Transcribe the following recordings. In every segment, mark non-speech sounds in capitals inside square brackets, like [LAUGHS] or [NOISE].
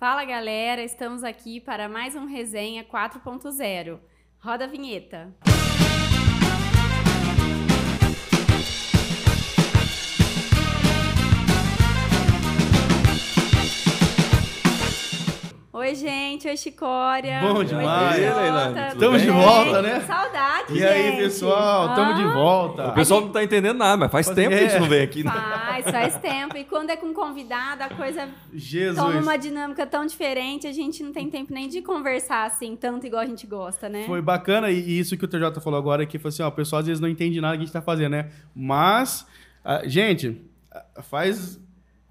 Fala galera, estamos aqui para mais um Resenha 4.0. Roda a vinheta. Oi, gente. Oi, Chicória. Bom demais. Oi, E Tamo de volta, né? Saudade, E aí, pessoal? Tamo de Ah, volta. O pessoal não tá entendendo nada, mas faz Faz- tempo que a gente é. não vem aqui. Né? Faz, faz tempo. E quando é com convidado, a coisa Jesus. toma uma dinâmica tão diferente, a gente não tem tempo nem de conversar assim, tanto igual a gente gosta, né? Foi bacana, e isso que o TJ falou agora, que foi assim, ó, o pessoal às vezes não entende nada que a gente tá fazendo, né? Mas, ah, gente, ah, faz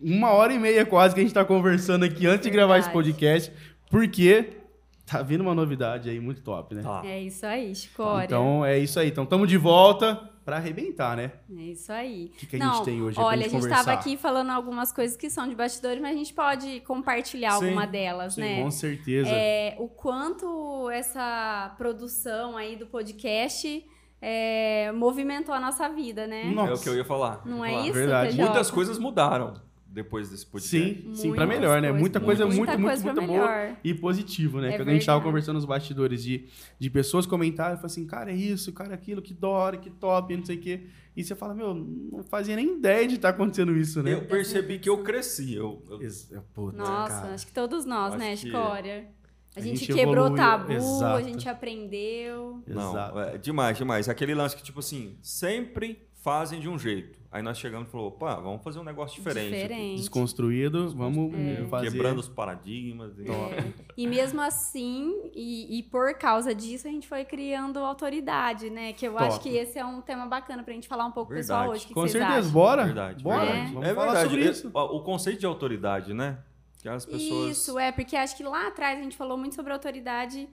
uma hora e meia quase que a gente tá conversando aqui antes de gravar esse podcast, porque tá vindo uma novidade aí muito top, né? Tá. É isso aí, Chicória. Então, é isso aí. Então, tamo de volta pra arrebentar, né? É isso aí. O que, que a Não, gente tem hoje pra Olha, a gente estava aqui falando algumas coisas que são de bastidores, mas a gente pode compartilhar Sim, alguma delas, Sim, né? com certeza. É, o quanto essa produção aí do podcast é, movimentou a nossa vida, né? Nossa. É o que eu ia falar. Não Eu é falar. isso, Verdade. Muitas coisas mudaram depois desse podcast. Sim, sim, pra Muitas melhor, né? Muita coisa muita muito, coisa muito, boa melhor. e positivo, né? É que a gente tava conversando nos bastidores de, de pessoas comentarem, falaram assim, cara, é isso, cara, é aquilo, que da hora, que top, não sei o quê. E você fala, meu, não fazia nem ideia de estar acontecendo isso, né? Eu percebi que eu cresci. Eu, eu- Ex- Puta, Nossa, cara. acho que todos nós, Acho né, que Escória? A, a gente, gente quebrou evoluiu, tabu, a exato. gente aprendeu. Não, é demais, demais. Aquele lance que, tipo assim, sempre fazem de um jeito. Aí nós chegamos e falou, opa, vamos fazer um negócio diferente. Diferente. Desconstruído, vamos É. fazer... Quebrando os paradigmas. e- É. E mesmo assim, e, e por causa disso, a gente foi criando autoridade, né? Que eu Top. acho que esse é um tema bacana pra gente falar um pouco pro pessoal Verdade. hoje. Que Com vocês certeza, acham? bora? Verdade, bora, verdade. vamos é falar verdade. sobre É- isso. o o conceito de autoridade, né? Que as pessoas. Isso, é, porque acho que lá atrás a gente falou muito sobre autoridade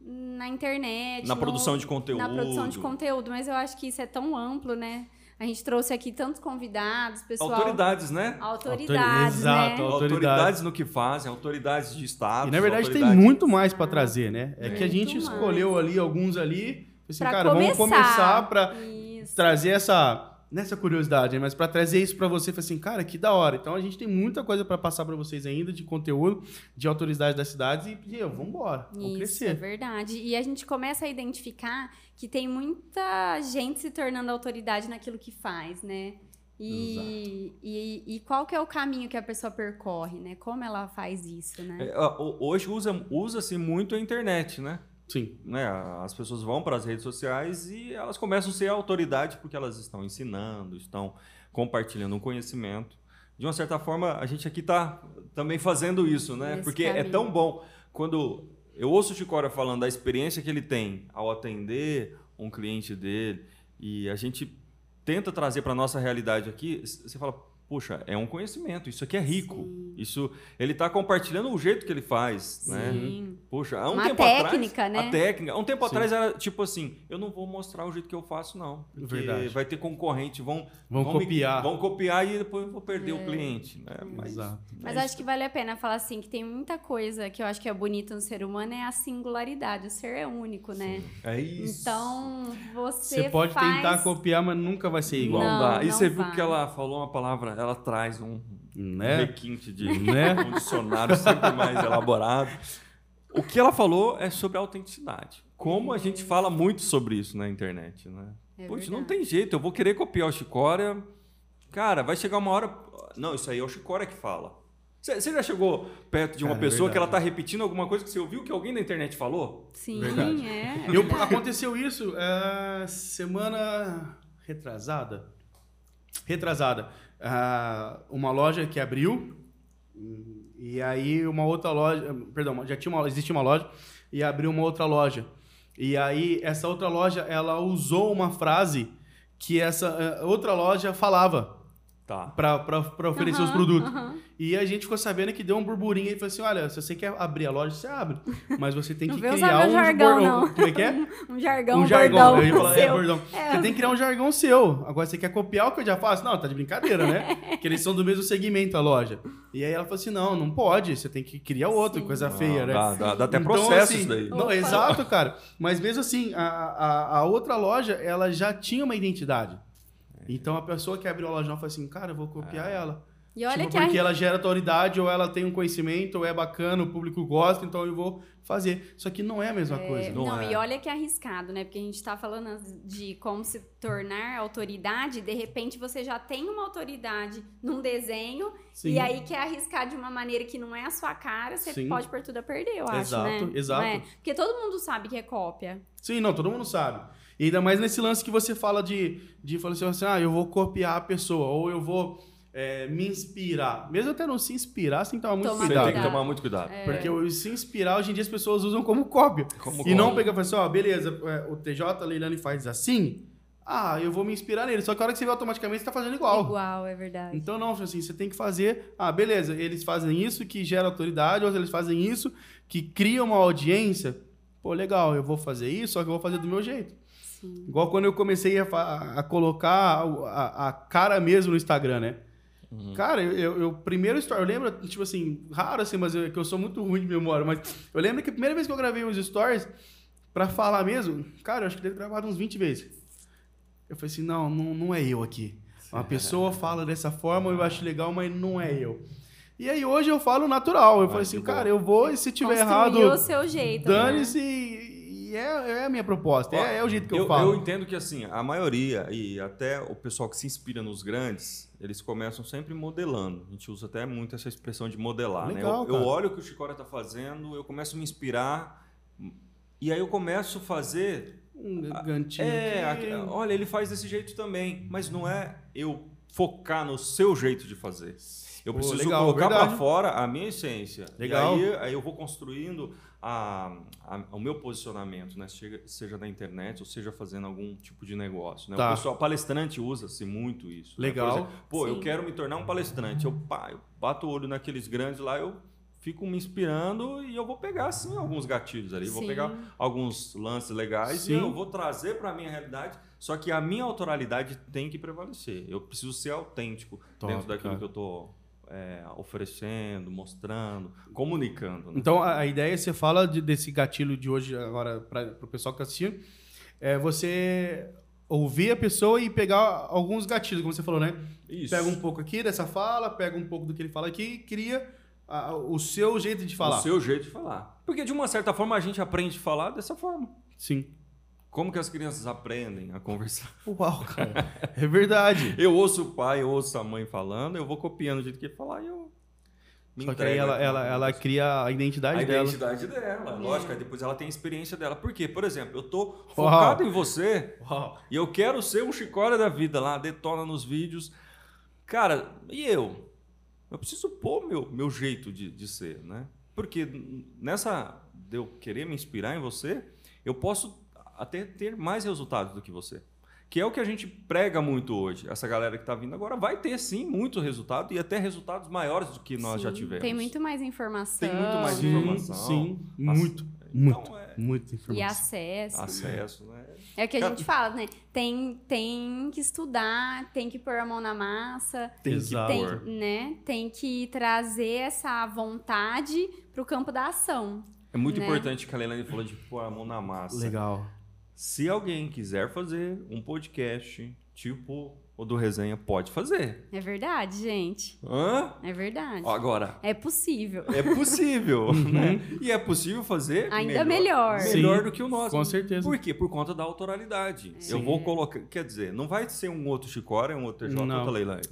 na internet. Na no- produção de conteúdo. Na produção de conteúdo, mas eu acho que isso é tão amplo, né? A gente trouxe aqui tantos convidados, pessoal. Autoridades, né? Autoridades, Exato, né? Autoridades. Autoridades no que fazem, autoridades de Estado. E na verdade tem autoridades- muito mais pra trazer, né? É, que a gente mais. escolheu ali alguns ali, assim, Pra cara, vamos começar pra Isso. trazer essa nessa curiosidade, mas pra trazer isso pra você, falei assim, cara, que da hora. Então a gente tem muita coisa pra passar pra vocês ainda de conteúdo, de autoridade das cidades e, e vamos embora, vamos Isso, é crescer. verdade. E a gente começa a identificar que tem muita gente se tornando autoridade naquilo que faz, né? E, e, e qual que é o caminho que a pessoa percorre, né? Como ela faz isso, né? É, hoje usa- usa-se muito a internet, né? Sim. né? As pessoas vão para as redes sociais e elas começam a ser autoridade porque elas estão ensinando, estão compartilhando um conhecimento. De uma certa forma, a gente aqui está também fazendo isso, né? Nesse Porque é caminho. tão bom quando eu ouço o Chicória falando da experiência que ele tem ao atender um cliente dele e a gente tenta trazer para nossa realidade aqui, você fala, puxa, é um conhecimento, isso aqui é rico. Sim. Isso ele está compartilhando o jeito que ele faz, né? Sim. Poxa, há um Uma tempo técnica, atrás, né? A técnica. Há um tempo Sim. atrás era tipo assim, eu não vou mostrar o jeito que eu faço não, porque Verdade. vai ter concorrente, vão Vão me- copiar. vão copiar e depois eu vou perder É. o cliente, né? Mas, Exato. Mas é acho que vale a pena falar assim que tem muita coisa que eu acho que é bonita no ser humano é a singularidade. O ser é único, né? é isso. Então, você, Você pode faz... tentar copiar, mas nunca vai ser igual, não, Não, dá. E não você viu vai. que ela falou uma palavra, ela traz um, né? requinte de [LAUGHS] Né? um dicionário sempre mais elaborado. O que ela falou é sobre a autenticidade. Como a gente fala muito sobre isso na internet, né? É Poxa, não tem jeito, eu vou querer copiar o Chicória. Cara, vai chegar uma hora. Não, isso aí é o Chicória que fala. Você já chegou perto de uma Cara, é pessoa que ela tá verdade. repetindo alguma coisa que você ouviu que alguém na internet falou? Sim, Verdade. é. é Eu, aconteceu isso é, semana retrasada. Retrasada. Ah, uma loja que abriu e aí uma outra loja, perdão, já tinha uma, existia uma loja e abriu uma outra loja. E aí essa outra loja ela usou uma frase que essa eh, outra loja falava Tá. para oferecer os produtos. E a gente ficou sabendo que deu um burburinho e falou assim: olha, se você quer abrir a loja, você abre. Mas você tem que criar um jargão, bordão. não. Como é que é? [LAUGHS] Um jargão, um um jargão. bordão Eu ia falar, é, bordão. É. Você tem que criar um jargão seu. Agora você quer copiar o que eu já faço? Não, tá de brincadeira, né? [LAUGHS] Porque eles são do mesmo segmento, a loja. E aí ela falou assim: não, não pode. Você tem que criar outro, Sim. coisa Não, feia, né? Dá, dá- dá até Então, processo assim, isso daí. Não, Opa. exato, cara. Mas mesmo assim, a, a, a outra loja, ela já tinha uma identidade. Então a pessoa que abriu a loja nova falou assim, cara, eu vou copiar ela. E olha tipo, que a porque ela gera autoridade, ou ela tem um conhecimento, ou é bacana, o público gosta, então eu vou fazer. Só que não é a mesma coisa. Não Não, é. e olha que arriscado, né? Porque a gente tá falando de como se tornar autoridade, de repente você já tem uma autoridade num desenho, Sim. e aí quer arriscar de uma maneira que não é a sua cara, você Sim. pode pôr tudo a perder, eu acho, Exato, né? exato. Não é? Porque todo mundo sabe que é cópia. Sim, não, todo mundo sabe. E ainda mais nesse lance que você fala de, de falar assim, assim, ah, eu vou copiar a pessoa, ou eu vou é, me inspirar. Mesmo até não se inspirar, você tem que tomar muito Tomar Você cuidado. tem que Cuidado. tomar muito cuidado. Porque o se inspirar, hoje em dia as pessoas usam como cópia. Como e não cópia. pega e fala assim, ó, beleza, é, o TJ Leilani faz assim, ah, eu vou me inspirar nele. Só que a hora que você vê automaticamente, você tá fazendo igual. Igual, é verdade. Então, não, assim, você tem que fazer. Ah, beleza, eles fazem isso que gera autoridade, ou eles fazem isso que cria uma audiência. Pô, legal, eu vou fazer isso, só que eu vou fazer do meu jeito. Sim. Igual quando eu comecei a, a colocar a, a cara mesmo no Instagram, né? Uhum. Cara, eu, eu, eu primeiro story, eu lembro, tipo assim, raro assim, mas eu, que eu sou muito ruim de memória, mas eu lembro que a primeira vez que eu gravei uns stories, pra falar mesmo, cara, eu acho que deve ter gravado uns 20 vezes. Eu falei assim, não, não, não é eu aqui. Uma pessoa [LAUGHS] fala dessa forma, eu acho legal, mas não é eu. E aí hoje eu falo natural. Eu Ah, falei que assim, cara, eu vou e se tiver Construiu errado, o seu jeito. né? E é, é a minha proposta, é, é o jeito que eu, eu, falo. eu entendo que assim, a maioria e até o pessoal que se inspira nos grandes, eles começam sempre modelando. A gente usa até muito essa expressão de modelar. né? Legal, Eu, eu cara. olho o que o Chicória tá fazendo, eu começo a me inspirar e aí eu começo a fazer. Um gantinho É, aqui- olha, ele faz desse jeito também, mas não é eu focar no seu jeito de fazer. Eu Pô, preciso legal, colocar para fora a minha essência. Legal. E aí, aí eu vou construindo a, a- o meu posicionamento, né? Seja, seja na internet ou seja fazendo algum tipo de negócio. Né? Tá. O pessoal palestrante usa-se muito isso. né? Legal. exemplo, Pô, eu Sim. quero me tornar um palestrante. Eu, pá, eu bato o olho naqueles grandes lá, eu fico me inspirando e eu vou pegar, sim, alguns gatilhos ali. Vou Sim. pegar alguns lances legais Sim. e eu vou trazer para a minha realidade. Só que a minha autoralidade tem que prevalecer. Eu preciso ser autêntico Top, dentro daquilo cara. que eu estou oferecendo, mostrando, comunicando. né? Então, a, a ideia, você fala de- desse gatilho de hoje, agora, para o pessoal que tá assistindo, é você ouvir a pessoa e pegar alguns gatilhos, como você falou, né? Isso. Pega um pouco aqui dessa fala, pega um pouco do que ele fala aqui e cria a- o seu jeito de falar. O seu jeito de falar. Porque, de uma certa forma, a gente aprende a falar dessa forma. Sim. Como que as crianças aprendem a conversar? [LAUGHS] Uau, cara. É verdade. Eu ouço o pai, eu ouço a mãe falando, eu vou copiando o jeito que ele falar e eu me Só que aí ela, ela, ela cria a identidade a dela. identidade dela, lógico. Aí depois ela tem a experiência dela. Por quê? Por exemplo, eu tô Uau. focado em você Uau. e eu quero ser um chicória da vida lá, detona nos vídeos. Cara, e eu? Eu preciso pôr meu, meu jeito de, de ser, né? Porque nessa de eu querer me inspirar em você, eu posso até ter mais resultados do que você. Que é o que a gente prega muito hoje. Essa galera que está vindo agora vai ter sim muito resultado e até resultados maiores do que nós já Sim, tivemos. Tem muito mais informação. Tem muito mais né? informação. Sim, As- muito, Então, muito, é- muita E informação. acesso. Acesso, né? É o que a gente fala, né? Tem, tem que estudar, tem que pôr a mão na massa, Tem Exato. que tem, né? tem que trazer essa vontade pro campo da ação. É muito né? importante que a Leilani falou de pôr a mão na massa. Legal. Se alguém quiser fazer um podcast tipo o do Resenha, pode fazer. É verdade, gente. Hã? É verdade. Agora, É possível. é possível, [LAUGHS] né? E é possível fazer Ainda melhor. melhor Sim, do que o nosso. com certeza. Por quê? Por conta da autoralidade. É. Eu vou colocar, quer dizer, não vai ser um outro Chicória, um outro TJ, outra Leilani.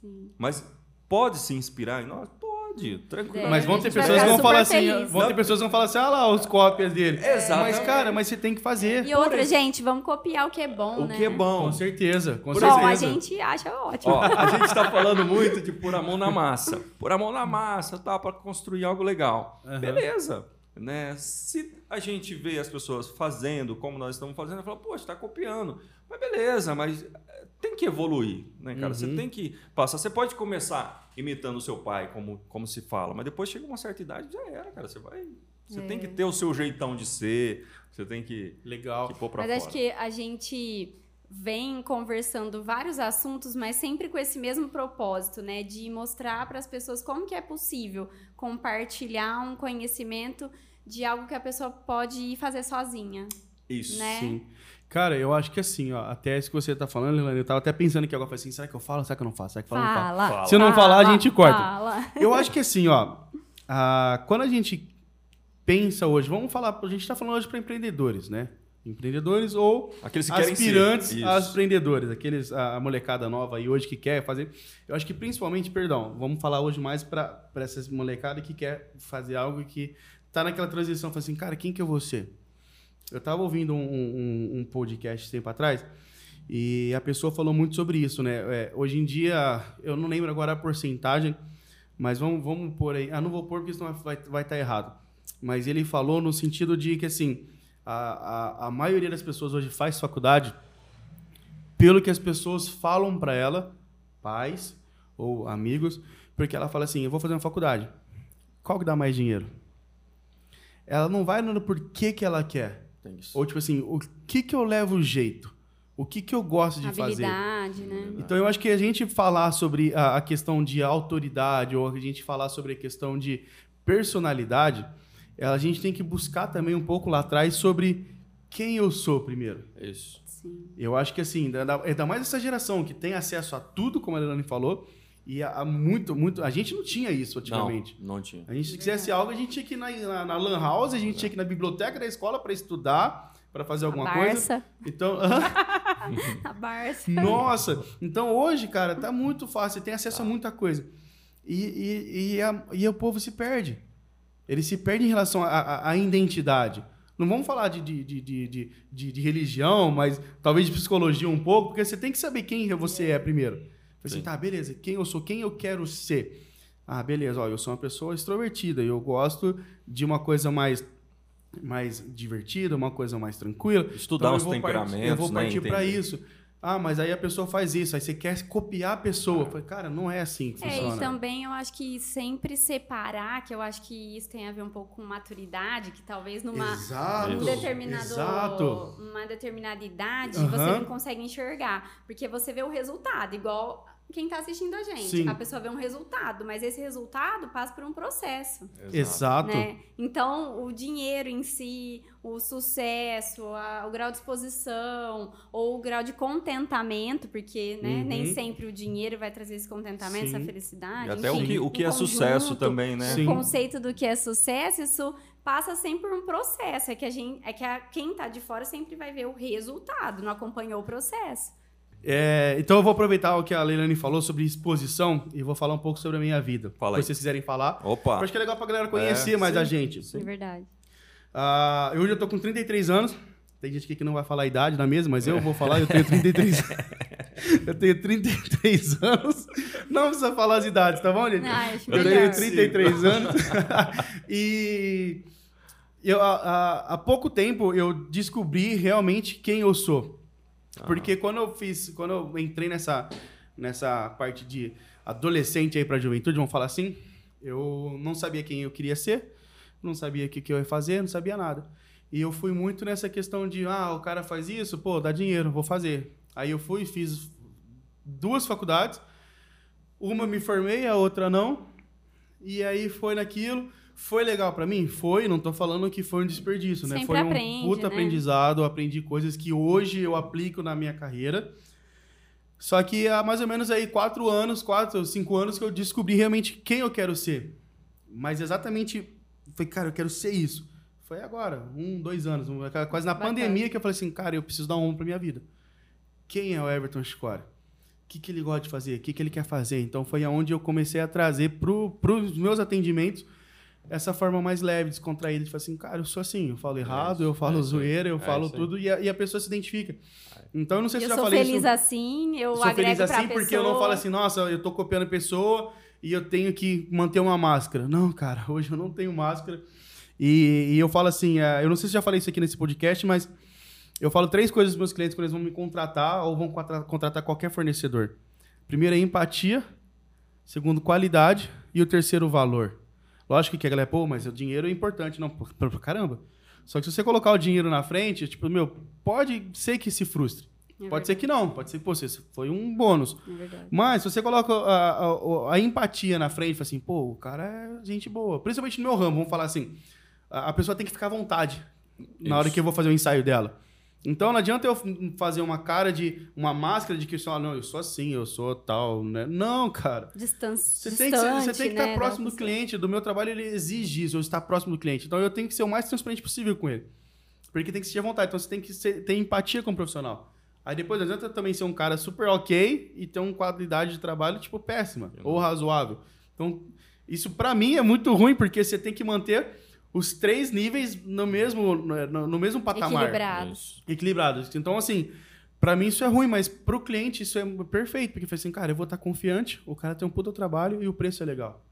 Sim. Mas pode se inspirar em nós? Pode, tranquilo. É, Mas vão ter pessoas que vão falar assim, feliz. vão ter pessoas que vão falar assim, ah lá, os cópias dele. Exatamente. Mas, cara, mas você tem que fazer. E outra, gente, vamos copiar o que é bom, O né? que é bom. Com certeza, com Por certeza. Bom, a gente acha ótimo. Ó, a gente está falando muito de pôr a mão na massa. Pôr a mão na massa, tá? Para construir algo legal. Aham. Beleza. Né? Se a gente vê as pessoas fazendo como nós estamos fazendo, fala, poxa, está copiando. Mas beleza, mas eh, tem que evoluir, né, cara? Você Uhum. tem que passar. Você pode começar imitando o seu pai, como, como se fala, mas depois chega uma certa idade já era, cara. Você vai. Você É. tem que ter o seu jeitão de ser, você tem que, Legal. que pôr pra Mas fora. acho que a gente vem conversando vários assuntos, mas sempre com esse mesmo propósito, né? De mostrar para as pessoas como que é possível compartilhar um conhecimento de algo que a pessoa pode ir fazer sozinha. Isso. né? Sim. Cara, eu acho que assim, ó, até isso que você tá falando, Leilani, eu tava até pensando que agora, eu falei assim, será que eu falo, será que eu não faço, será que eu falo, não falo? Fala. Fala. Se eu não falar, a gente corta. Fala. Eu [LAUGHS] acho que assim, ó, ah, quando a gente pensa hoje, vamos falar, a gente tá falando hoje para empreendedores, né? Empreendedores ou Aqueles que ser. aspirantes Isso. a empreendedores, aqueles a, molecada nova aí hoje que quer fazer. Eu acho que principalmente, perdão, vamos falar hoje mais para essas molecada que quer fazer algo que tá naquela transição, fala assim, cara, quem que eu vou ser? Eu tava ouvindo um, um, um podcast tempo atrás e a pessoa falou muito sobre isso, né? É, hoje em dia, eu não lembro agora a porcentagem, mas vamos, vamos pôr aí. Ah, não vou pôr porque senão vai estar vai tá errado. Mas ele falou no sentido de que, assim, a, a, a maioria das pessoas hoje faz faculdade pelo que as pessoas falam para ela, pais ou amigos, porque ela fala assim: eu vou fazer uma faculdade. Qual que dá mais dinheiro? Ela não vai no porquê que ela quer. Tem isso. Ou tipo assim, o que que eu levo jeito? O que que eu gosto de fazer? Habilidade, né? Então eu acho que a gente falar sobre a, a questão de autoridade ou a gente falar sobre a questão de personalidade, a gente tem que buscar também um pouco lá atrás sobre quem eu sou primeiro. Isso. Sim. Eu acho que assim, ainda ainda mais essa geração que tem acesso a tudo, como a Leilani falou, e a, a muito, muito. A gente não tinha isso antigamente. Não, não tinha. A gente, se quisesse algo, a gente tinha que ir na, na, na Lan House, a gente tinha que ir na biblioteca da escola para estudar, para fazer alguma a coisa. Barça. Então, [LAUGHS] A Barça. nossa! Então hoje, cara, tá muito fácil, você tem acesso a muita coisa. E, e, e, a- e o povo se perde. Ele se perde em relação à- identidade. Não vamos falar de, de, de, de, de, religião, mas talvez de psicologia um pouco, porque você tem que saber quem você é primeiro. Assim, Sim. tá, beleza, quem eu sou, quem eu quero ser. Ah, beleza, ó, eu sou uma pessoa extrovertida e eu gosto de uma coisa mais mais divertida, uma coisa mais tranquila. Estudar Então, os eu vou partir- temperamentos, Eu vou né, partir para entender. isso. Ah, mas aí a pessoa faz isso, aí você quer copiar a pessoa. Falei, cara, não é assim que É, funciona. e também eu acho que sempre separar, que eu acho que isso tem a ver um pouco com maturidade, que talvez numa Exato. um determinado, Exato. uma determinada idade Aham. você não consegue enxergar, porque você vê o resultado, igual quem tá assistindo a gente. Sim. A pessoa vê um resultado, mas esse resultado passa por um processo, Exato. né? Então, o dinheiro em si, o sucesso, a- o grau de exposição ou o grau de contentamento, porque, né, Uhum. nem sempre o dinheiro vai trazer esse contentamento, Sim. essa felicidade. E até enfim, o que, o que é conjunto, sucesso também, né? Sim. o conceito do que é sucesso, isso passa sempre por um processo. É que a gente, é que a, quem tá de fora sempre vai ver o resultado, não acompanhou o processo. É, então eu vou aproveitar o que a Leilani falou sobre exposição e vou falar um pouco sobre a minha vida. Fala aí. Se vocês quiserem falar. Opa! Eu acho que é legal pra galera conhecer É, mais sim. a gente. É verdade. Ah, eu hoje eu tô com 33 anos. Tem gente aqui que não vai falar a idade na mesa, mas eu vou falar, eu tenho 33 [LAUGHS] Eu tenho 33 anos. Não precisa falar as idades, tá bom, gente? Ah, acho Eu melhor. tenho 33 [LAUGHS] anos. e eu, há- há pouco tempo eu descobri realmente quem eu sou. Porque quando eu fiz, quando eu entrei nessa, nessa parte de adolescente aí pra juventude, vamos falar assim, eu não sabia quem eu queria ser, não sabia o que, que eu ia fazer, não sabia nada. E eu fui muito nessa questão de, ah, o cara faz isso, pô, dá dinheiro, vou fazer. Aí eu fui fiz duas faculdades, uma me formei, a outra não. E aí foi naquilo. Foi legal pra mim? Foi, não tô falando que foi um desperdício, né? Sempre Foi um aprende, puta né? aprendizado, eu aprendi coisas que hoje eu aplico na minha carreira. Só que há mais ou menos aí quatro anos, quatro, cinco anos que eu descobri realmente quem eu quero ser. Mas exatamente, foi, cara, eu quero ser isso. Foi agora, um, dois anos, um- quase na Bacana. pandemia que eu falei assim, cara, eu preciso dar um rumo pra minha vida. Quem é o Everton Chicora? O que, que ele gosta de fazer? O que, que ele quer fazer? Então foi aonde eu comecei a trazer para os meus atendimentos essa forma mais leve, descontraída, de falar assim, cara, eu sou assim, eu falo errado, isso, eu falo é zoeira, eu É falo tudo, e a, e a pessoa se identifica. Então eu não sei se eu eu já sou falei feliz isso. assim, eu, Eu sou agrego feliz pra assim pessoa. porque eu não falo assim, nossa, eu tô copiando a pessoa e eu tenho que manter uma máscara. Não, cara, [LAUGHS] hoje eu não tenho máscara. E, e eu falo assim, eh, eu não sei se já falei isso aqui nesse podcast, mas eu falo três coisas dos meus clientes quando eles vão me contratar ou vão contra- contratar qualquer fornecedor. Primeiro é empatia, segundo qualidade e o terceiro valor. Lógico que a galera, pô, mas o dinheiro é importante. Não, pô, pra pra caramba. Só que se você colocar o dinheiro na frente, tipo, meu, pode ser que se frustre. É pode ser que não, pode ser que você foi um bônus. É. Mas se você coloca a, a- a empatia na frente, assim, pô, o cara é gente boa. Principalmente no meu ramo, vamos falar assim, a, a pessoa tem que ficar à vontade na hora Isso. que eu vou fazer o ensaio dela. Então não adianta eu fazer uma cara de. uma máscara de que ah, não, eu sou assim, eu sou tal, né? Não, cara. Distan Você tem que, ser- você tem que né, estar próximo do cliente. Do meu trabalho, ele exige isso, eu estar próximo do cliente. Então eu tenho que ser o mais transparente possível com ele. Porque tem que sentir à vontade. Então você tem que ser- ter empatia com o profissional. Aí depois não adianta também ser um cara super ok e ter uma qualidade de trabalho, tipo, péssima ou razoável. Então, isso pra mim é muito ruim, porque você tem que manter os três níveis no mesmo, no, no mesmo patamar Equilibrados. Equilibrados. Então, assim, pra mim isso é ruim, mas pro cliente isso é perfeito, porque foi assim, cara, eu vou estar confiante, o cara tem um puta trabalho e o preço é legal.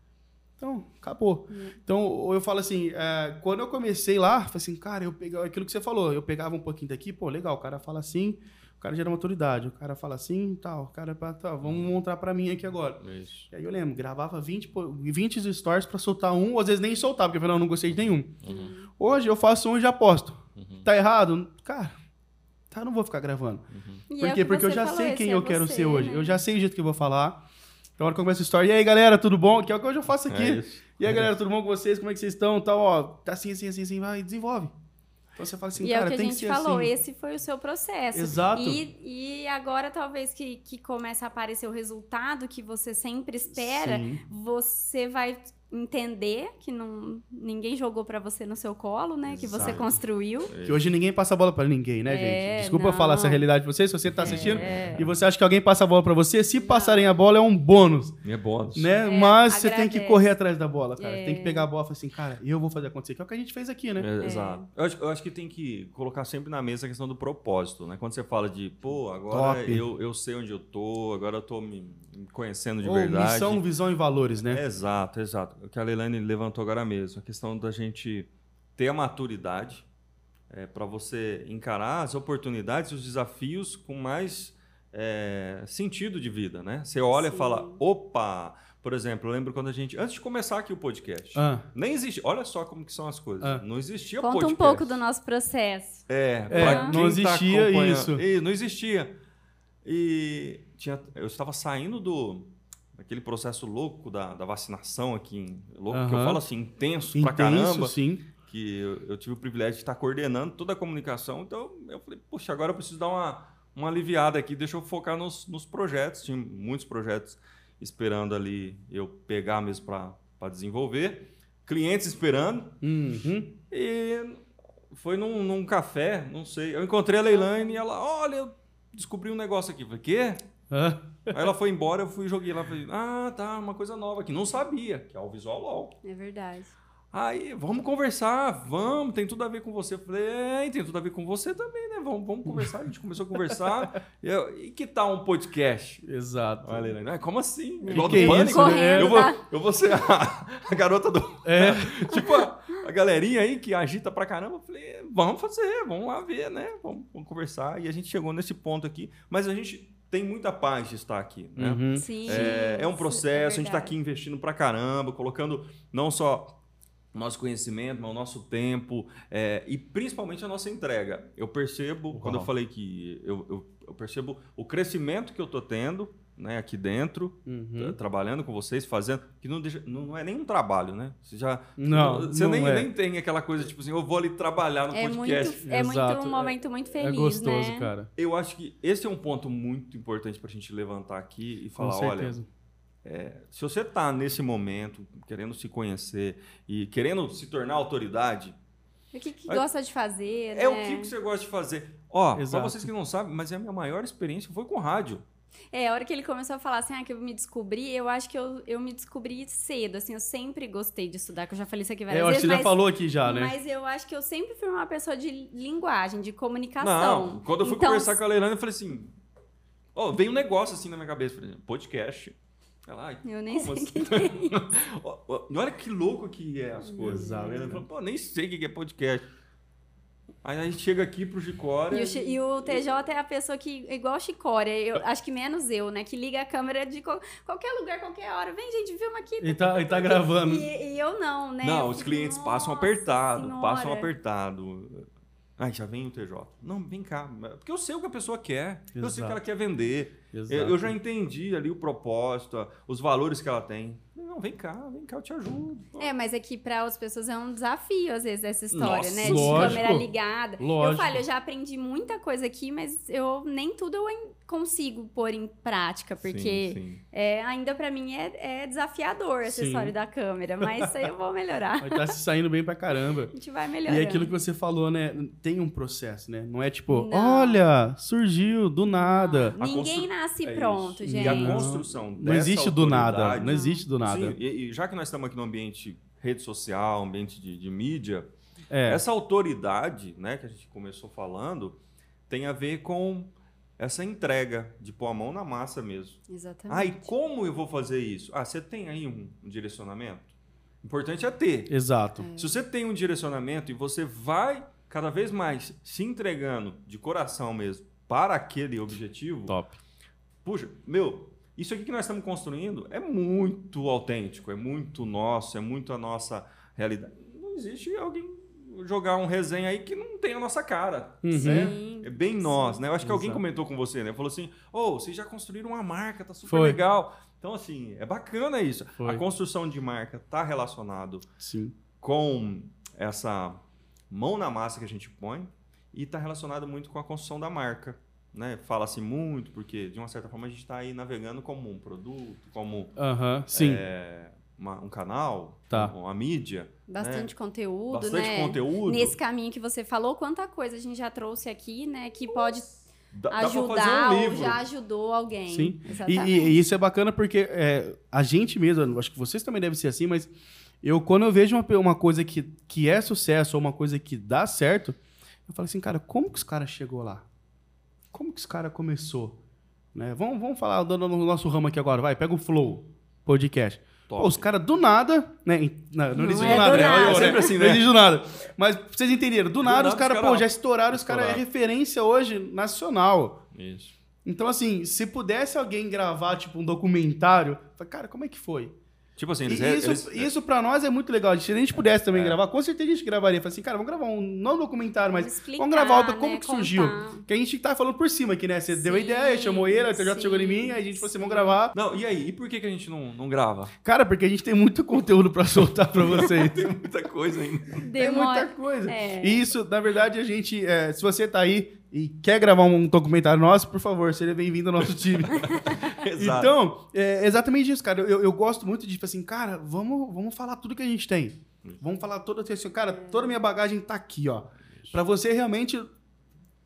Então, acabou. Então, eu falo assim, é, quando eu comecei lá, falei assim, cara, eu pegava aquilo que você falou, eu pegava um pouquinho daqui, pô, legal, o cara fala assim, o cara gera uma autoridade, o cara fala assim, tal, o cara, tá, vamos montar pra mim aqui agora. Isso. E aí eu lembro, gravava 20, pô, 20 stories pra soltar um, ou às vezes nem soltar, porque eu falei, não, não gostei de nenhum. Uhum. Hoje eu faço um e já posto. Tá errado? Cara, tá, não vou ficar gravando. E Por é quê? que Porque eu já falou, sei quem é eu quero você, ser hoje. né? Eu já sei o jeito que eu vou falar. Então, a hora que eu começo a história, e aí, galera, tudo bom? Que é o que hoje eu faço aqui. É e aí, galera, [LAUGHS] tudo bom com vocês? Como é que vocês estão? Tal, ó, tá assim, assim, assim, assim, vai, desenvolve. Então você fala assim, e é cara, o que a gente que falou, assim. esse foi o seu processo. Exato. E, e agora, talvez que, que comece a aparecer o resultado que você sempre espera, Sim. você vai entender que não, ninguém jogou pra você no seu colo, né? Que você Exato. construiu. Que hoje ninguém passa a bola pra ninguém, né, É, gente? Desculpa eu falar não. essa realidade pra você, se você tá assistindo É. e você acha que alguém passa a bola pra você, se passarem a bola é um bônus, é bônus. né? É, Mas você tem que agradece. correr atrás da bola, cara. É. Tem que pegar a bola e falar assim, cara, eu vou fazer acontecer, que é o que a gente fez aqui, né? É, Exato. Eu acho, eu acho que tem que colocar sempre na mesa a questão do propósito, né? Quando você fala de, pô, agora Top. eu, eu sei onde eu tô, agora eu tô me conhecendo de Ou verdade. missão, visão e valores, né? Exato, exato. O que a Leilane levantou agora mesmo, a questão da gente ter a maturidade para você encarar as oportunidades e os desafios com mais é, sentido de vida, né? Você olha Sim. e fala, opa! Por exemplo, eu lembro quando a gente, antes de começar aqui o podcast, Ah. nem existe, olha só como que são as coisas, Ah. não existia Conta podcast. um pouco do nosso processo. É, É, pra não quem tá existia acompanhando- isso. Ih, não existia. E tinha, eu estava saindo do daquele processo louco da, da vacinação aqui, em- louco que eu falo assim, intenso, pra Intenso, caramba, sim. que eu, eu tive o privilégio de estar coordenando toda a comunicação. Então eu falei, poxa, agora eu preciso dar uma, uma aliviada aqui, deixa eu focar nos, nos projetos. Tinha muitos projetos esperando ali eu pegar mesmo para desenvolver, clientes esperando. Uhum. E foi num, num café, não sei. Eu encontrei a Leilane e ela, olha, eu descobri um negócio aqui. Eu falei, quê? Ah, Aí ela foi embora, eu fui e joguei lá. Falei, ah, tá, uma coisa nova aqui. Não sabia, que é o Visual LOL. É verdade. Aí, vamos conversar, vamos, tem tudo a ver com você. Eu falei, é, tem tudo a ver com você também, né? Vamos, vamos conversar. A gente começou a conversar. E, eu, e que tal um podcast? Exato. Olha, ah, como assim? Que Igual que é do Pânico? isso, né? Eu vou, tá? eu vou ser a, a garota do. É. [LAUGHS] tipo, a, a galerinha aí que agita pra caramba. Eu falei, vamos fazer, vamos lá ver, né? Vamos, vamos conversar. E a gente chegou nesse ponto aqui. Mas a gente tem muita paz de estar aqui, né? Uhum. Sim. É, é um isso processo, a gente está aqui investindo pra caramba, colocando não só o nosso conhecimento, mas o nosso tempo é, e principalmente a nossa entrega. Eu percebo, quando eu Uau. falei que eu, eu, eu percebo o crescimento que eu tô tendo né, aqui dentro, Uhum. tra- trabalhando com vocês, fazendo, que não, deixa, não, não é nem um trabalho, né? Você já. Não, Você não nem, é. nem tem aquela coisa tipo assim, eu vou ali trabalhar no É muito, podcast. é muito Exato, um momento muito É feliz, gostoso, né? cara. Eu acho que esse é um ponto muito importante pra gente levantar aqui e Com falar, olha, certeza. se você está nesse momento querendo se conhecer e querendo se tornar autoridade, O que, que gosta de fazer, é o né? que que você gosta de fazer. Ó, para vocês que não sabem, mas a minha maior experiência foi com rádio. É, a hora que ele começou a falar assim, ah, que eu me descobri, eu acho que eu, eu me descobri cedo, assim, eu sempre gostei de estudar, que eu já falei isso aqui É, várias eu acho que você já falou aqui já, né? mas eu acho que eu sempre fui uma pessoa de linguagem, de comunicação. Não, quando eu fui Então, conversar com a Leilane, eu falei assim, ó, veio um negócio assim na minha cabeça, por exemplo, podcast. Ela, Eu nem sei assim? que é [LAUGHS] isso. Olha que louco que é as coisas. Exato, A cara. falou, pô, nem sei o que é podcast. Aí a gente chega aqui pro Gicória. E o, e o TJ é a pessoa que, igual o Chicória, eu acho que menos eu, né? Que liga a câmera de qual- qualquer lugar, qualquer hora. Vem, gente, filma aqui. Ele tá, ele tá gravando. E, e eu não, né? Não, Eu os fico, clientes passam "Nossa apertado, Senhora." passam apertado. Ai, já vem o TJ. Não, vem cá. Porque eu sei o que a pessoa quer. Eu sei o Exato. que ela quer vender. Exato. Eu, eu já entendi ali o propósito, os valores que ela tem. Não, vem cá, vem cá, eu te ajudo. É, mas é que para as pessoas é um desafio, às vezes, essa história, Nossa, né? De lógico. câmera ligada. Eu Lógico. falo, eu já aprendi muita coisa aqui, mas eu nem tudo eu consigo pôr em prática, porque Sim, sim. é, ainda para mim é, é desafiador essa Sim. história da câmera, mas isso aí eu vou melhorar. Vai estar se saindo bem pra caramba. [LAUGHS] A gente vai E melhorando. é aquilo que você falou, né? Tem um processo, né? Não é tipo, Não. olha, surgiu do nada. A Ninguém constru- nasce É pronto, isso. gente. E a Não. construção Não dessa existe do nada. Não existe do nada. Sim, e, e já que nós estamos aqui no ambiente rede social, ambiente de, de mídia, É. essa autoridade, né, que a gente começou falando, tem a ver com essa entrega de pôr a mão na massa mesmo. Exatamente. Ah, e como eu vou fazer isso? Ah, você tem aí um, um direcionamento? Importante é ter. Exato. Se você tem um direcionamento e você vai cada vez mais se entregando de coração mesmo para aquele objetivo, Top. puxa, meu, isso aqui que nós estamos construindo é muito autêntico, é muito nosso, é muito a nossa realidade. Não existe alguém jogar um resenha aí que não tem a nossa cara. Uhum. né? Sim. É bem nós, né? Eu acho que alguém Exato. comentou com você, né? Falou assim: ô, vocês já construíram uma marca, tá super Foi. legal. Então, assim, é bacana isso. Foi. A construção de marca tá relacionado Sim. com essa mão na massa que a gente põe e está relacionado muito com a construção da marca. Né? Fala-se muito, porque de uma certa forma a gente está aí navegando como um produto, como é, uma- um canal, Tá. uma mídia, Bastante conteúdo, bastante né? conteúdo. Nesse caminho que você falou, quanta coisa a gente já trouxe aqui, né? Que pode Dá- dá ajudar um ou já ajudou alguém. Sim. E, Exatamente. e- isso é bacana porque é, a gente mesmo, acho que vocês também devem ser assim, mas eu, quando eu vejo uma, uma coisa que, que é sucesso ou uma coisa que dá certo, eu falo assim, cara, como que esse cara chegou lá? Como que esse cara começou? Né? Vamos, vamos falar do, do nosso ramo aqui agora, vai, pega o Flow Podcast. Top. Pô, os caras do nada, né? Não, não, Não existe é do nada, do nada. Olha, Sempre assim, Não né? existe do nada. Mas vocês entenderem, do, nada, nada os caras, os pô, já estouraram, os caras é Estouraram. referência hoje nacional. Isso. Então, assim, se pudesse alguém gravar, tipo, um documentário, cara, como é que foi? Tipo assim, E eles... isso, eles- isso pra nós é muito legal. Se a gente pudesse também É. gravar, com certeza a gente gravaria. Falei assim, cara, vamos gravar um, não um documentário, mas explicar, vamos gravar outra, como né, que surgiu? contar. Que a gente tá falando por cima aqui, né? Você deu a Sim, ideia, chamou ele, a TJ chegou em mim, sim, aí a gente falou assim, sim. vamos gravar. Não, e aí? E por que, que a gente não, não grava? Cara, porque a gente tem muito conteúdo pra soltar pra vocês. [LAUGHS] Tem muita coisa ainda. Tem Demora. muita coisa. É. E isso, na verdade, a gente. é, se você tá aí e quer gravar um documentário nosso, por favor, seja bem-vindo ao nosso time. [LAUGHS] Exato. Então, é exatamente isso, cara. Eu, eu gosto muito de, tipo assim, cara, vamos, vamos falar tudo que a gente tem. Vamos falar toda assim, cara, toda a minha bagagem tá aqui, ó. Pra você realmente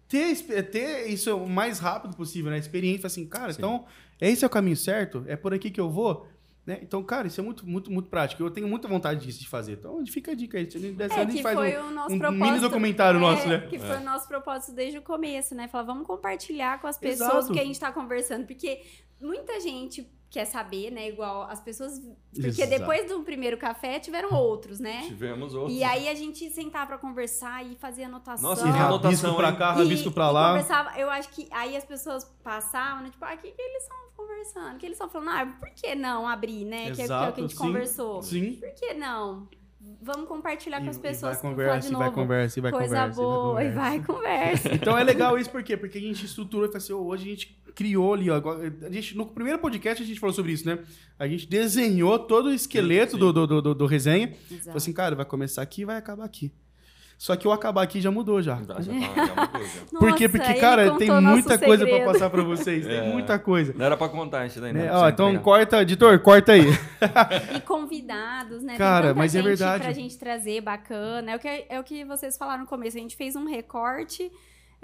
ter, ter isso o mais rápido possível, né? Experiência, assim, cara, Sim. então, esse é o caminho certo? É por aqui que eu vou? Né? Então, cara, isso é muito, muito, muito prático. Eu tenho muita vontade disso de fazer. Então, fica a dica aí. Dessa É, a gente faz foi um, o nosso um propósito. mini documentário é, nosso, né? Que foi o nosso propósito desde o começo, né? Falar, vamos compartilhar com as pessoas Exato. o que a gente tá conversando. Porque muita gente quer saber, né? Igual as pessoas. Porque Exato. depois do primeiro café tiveram outros, né? Tivemos outros. E aí a gente sentava pra conversar e fazer anotação. Nossa, E e anotação, pra cá, rabisco pra e lá. conversava, eu acho que aí as pessoas passavam, né? Tipo, ah, o que, que eles estão conversando? Que eles estão falando? Ah, por que não abrir, né? que, é, que é o que a gente sim, conversou. Sim. Por que não? Vamos compartilhar com as E- pessoas. E vai conversa, de e vai novo. conversa, e vai Coisa conversa. boa, e e vai conversa. Então é legal isso, por quê? Porque a gente estruturou e falou assim, "Ô, hoje a gente criou ali, ó. agora- A gente, no primeiro podcast a gente falou sobre isso, né? A gente desenhou todo o esqueleto Sim, Do, do, do, do- do resenha. Falou Exato. assim, cara, vai começar aqui e vai acabar aqui. Só que o acabar aqui já mudou já. Já, já já mudou, já. [LAUGHS] Por quê? Nossa, Porque, cara, tem muita coisa pra segredo. passar pra vocês. Tem É. muita coisa. Não era pra contar isso daí, Né? né? Ó, então corta, editor, corta aí. [LAUGHS] E convidados, né? Tem Cara, tanta mas é verdade. Pra gente trazer bacana. É o que, é o que vocês falaram no começo. A gente fez um recorte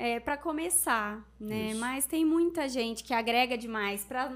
é, para começar, né? Isso. Mas tem muita gente que agrega demais pra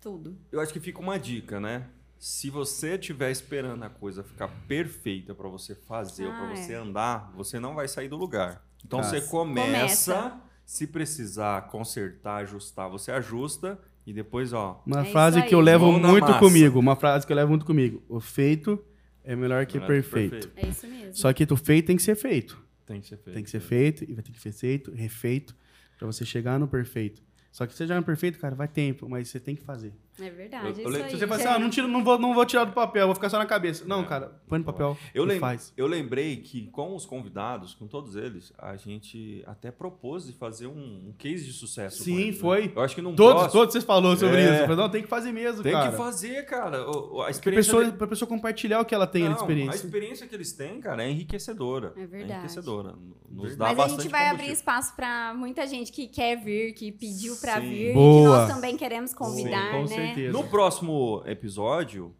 tudo. Eu acho que fica uma dica, né? Se você estiver esperando a coisa ficar perfeita pra você fazer ou Ah, pra é. você andar, você não vai sair do lugar. Então Cara. você começa, Começa. se precisar consertar, ajustar, você ajusta e depois, ó, Uma É frase que eu levo Mão muito comigo. Uma frase que eu levo muito comigo. O feito é melhor que melhor que perfeito. É isso mesmo. Só que o feito tem que ser feito. Tem que ser feito. Tem que ser feito e vai ter que ser feito, refeito, pra você chegar no perfeito. Só que você já no perfeito, cara, vai tempo, mas você tem que fazer. É verdade. Eu- isso eu Se você fala assim, ah, não, tiro, não, vou, não vou tirar do papel, vou ficar só na cabeça. Não, cara, põe no papel Eu, e lem- faz. eu lembrei que com os convidados, com todos eles, a gente até propôs de fazer um, um case de sucesso. Sim, eles, né? foi. Eu acho que num Todos, próximo- todos vocês falaram sobre É. isso. Falei, não, tem que fazer mesmo, Tem cara. que fazer, cara. O- A Pra experiência pessoa, de- pra pessoa compartilhar o que ela tem Não, de experiência. A experiência que eles têm, cara, é enriquecedora. É verdade. enriquecedora. Nos dá Mas a bastante gente vai abrir espaço pra muita gente que quer vir, que pediu pra Sim. vir, Boa. que nós também queremos convidar, com né? Certeza. No próximo episódio,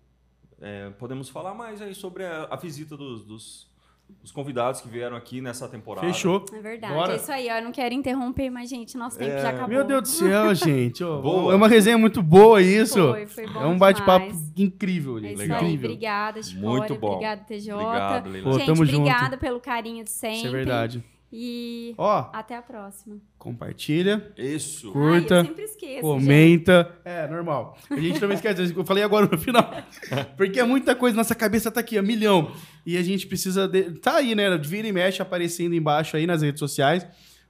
é, podemos falar mais aí sobre a, a visita dos, dos- dos convidados que vieram aqui nessa temporada. Fechou. É verdade. Bora. É isso aí, ó. Eu não quero interromper, mas, gente, nosso tempo já acabou. Meu Deus do céu, [LAUGHS] gente. Boa. É uma resenha muito boa isso. Foi, foi bom é um bate-papo incrível, É gente. isso Legal. aí. Incrível. Obrigada, Chicória. Muito bom. Obrigada, TJ. Obrigado, Leila. Pô, gente, tamo junto. obrigada pelo carinho de sempre. Isso é verdade. E Ó, até a próxima. compartilha, Isso. curta, Ai, eu sempre esqueço, gente. comenta. É, normal. A gente também esquece. Eu falei agora no final. [LAUGHS] Porque é muita coisa. Nossa cabeça tá aqui, a milhão. E a gente precisa. De... Tá aí, né? Vira e mexe aparecendo embaixo aí nas redes sociais.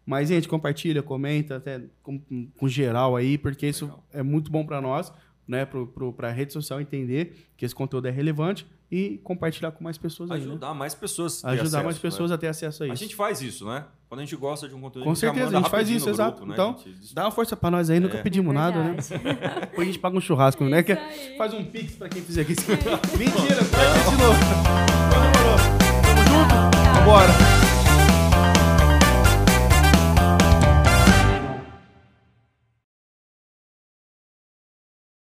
Mas, gente, compartilha, comenta, até com, com geral aí, porque isso Legal. é muito bom pra nós, né? Pro, pra rede social entender que esse conteúdo é relevante e compartilhar com mais pessoas aí, né? Ajudar mais pessoas. a ter Ajudar acesso, mais pessoas né? a ter acesso a isso. A gente faz isso, né? Quando a gente gosta de um conteúdo, Com a certeza, a gente faz isso, no exato. grupo, né? Então, gente- Dá uma força pra nós aí, nunca É. pedimos nada, né? Depois a gente paga um churrasco, né? Que Isso aí. faz um pix pra quem fizer aqui. Mentira, faz de novo. Então demorou.